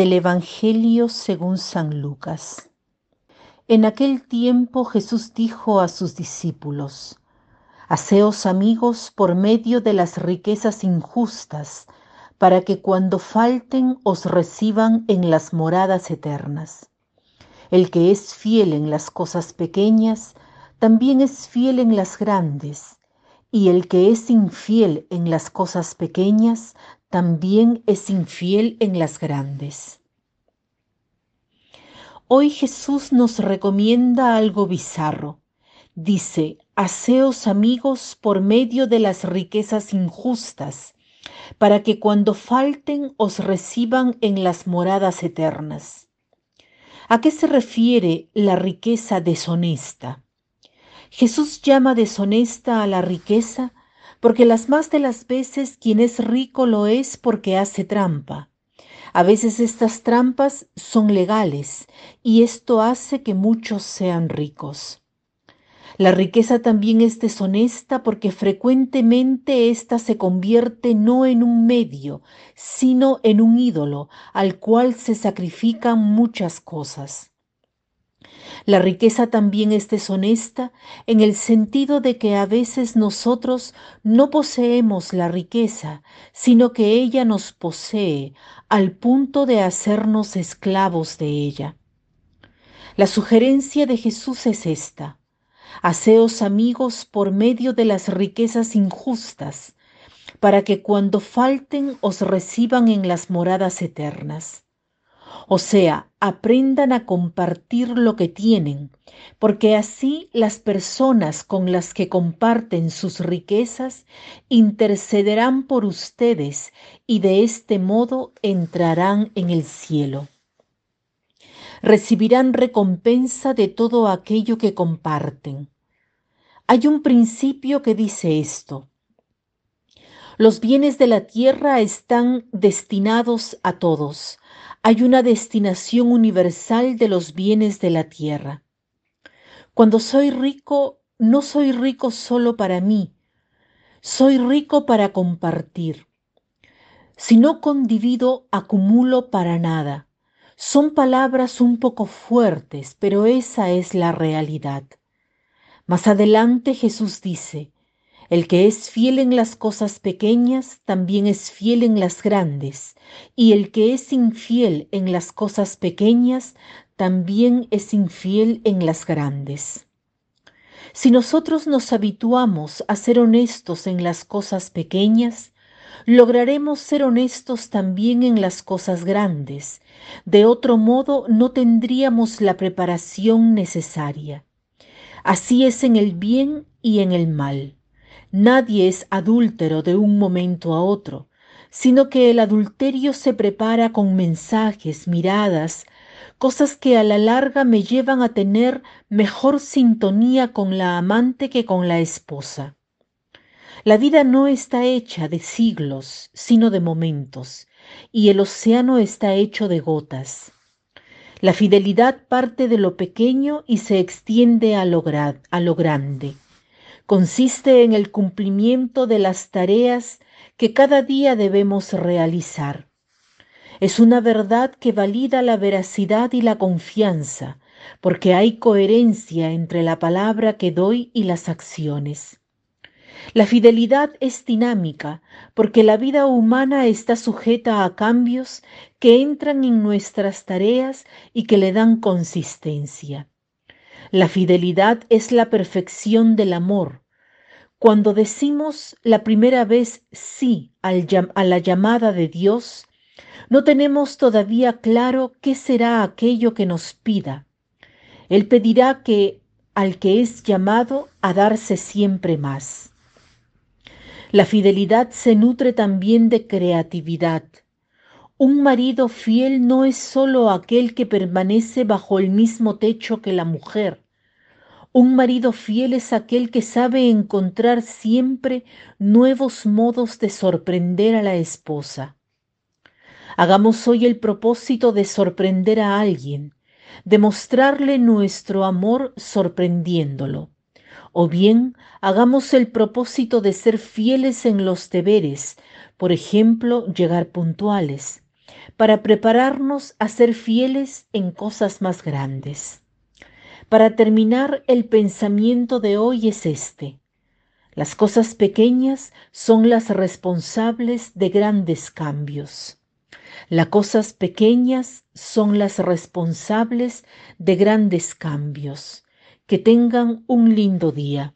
Del Evangelio según San Lucas. En aquel tiempo Jesús dijo a sus discípulos, Haceos amigos por medio de las riquezas injustas, para que cuando falten os reciban en las moradas eternas. El que es fiel en las cosas pequeñas, también es fiel en las grandes, y el que es infiel en las cosas pequeñas, también es infiel en las grandes. Hoy Jesús nos recomienda algo bizarro. Dice, haceos amigos por medio de las riquezas injustas, para que cuando falten os reciban en las moradas eternas. ¿A qué se refiere la riqueza deshonesta? Jesús llama deshonesta a la riqueza porque las más de las veces quien es rico lo es porque hace trampa. A veces estas trampas son legales y esto hace que muchos sean ricos. La riqueza también es deshonesta porque frecuentemente ésta se convierte no en un medio, sino en un ídolo al cual se sacrifican muchas cosas. La riqueza también es deshonesta en el sentido de que a veces nosotros no poseemos la riqueza, sino que ella nos posee al punto de hacernos esclavos de ella. La sugerencia de Jesús es esta. Haceos amigos por medio de las riquezas injustas, para que cuando falten os reciban en las moradas eternas. O sea, aprendan a compartir lo que tienen, porque así las personas con las que comparten sus riquezas intercederán por ustedes y de este modo entrarán en el cielo. Recibirán recompensa de todo aquello que comparten. Hay un principio que dice esto. Los bienes de la tierra están destinados a todos, hay una destinación universal de los bienes de la tierra. Cuando soy rico, no soy rico solo para mí, soy rico para compartir. Si no condivido, acumulo para nada. Son palabras un poco fuertes, pero esa es la realidad. Más adelante Jesús dice, el que es fiel en las cosas pequeñas, también es fiel en las grandes, y el que es infiel en las cosas pequeñas, también es infiel en las grandes. Si nosotros nos habituamos a ser honestos en las cosas pequeñas, lograremos ser honestos también en las cosas grandes. De otro modo, no tendríamos la preparación necesaria. Así es en el bien y en el mal. Nadie es adúltero de un momento a otro, sino que el adulterio se prepara con mensajes, miradas, cosas que a la larga me llevan a tener mejor sintonía con la amante que con la esposa. La vida no está hecha de siglos, sino de momentos, y el océano está hecho de gotas. La fidelidad parte de lo pequeño y se extiende a lo, a lo grande consiste en el cumplimiento de las tareas que cada día debemos realizar. Es una verdad que valida la veracidad y la confianza, porque hay coherencia entre la palabra que doy y las acciones. La fidelidad es dinámica porque la vida humana está sujeta a cambios que entran en nuestras tareas y que le dan consistencia. La fidelidad es la perfección del amor. Cuando decimos la primera vez sí a la llamada de Dios, no tenemos todavía claro qué será aquello que nos pida. Él pedirá que al que es llamado a darse siempre más. La fidelidad se nutre también de creatividad. Un marido fiel no es sólo aquel que permanece bajo el mismo techo que la mujer. Un marido fiel es aquel que sabe encontrar siempre nuevos modos de sorprender a la esposa. Hagamos hoy el propósito de sorprender a alguien, de mostrarle nuestro amor sorprendiéndolo. O bien hagamos el propósito de ser fieles en los deberes, por ejemplo, llegar puntuales para prepararnos a ser fieles en cosas más grandes. Para terminar, el pensamiento de hoy es este. Las cosas pequeñas son las responsables de grandes cambios. Las cosas pequeñas son las responsables de grandes cambios. Que tengan un lindo día.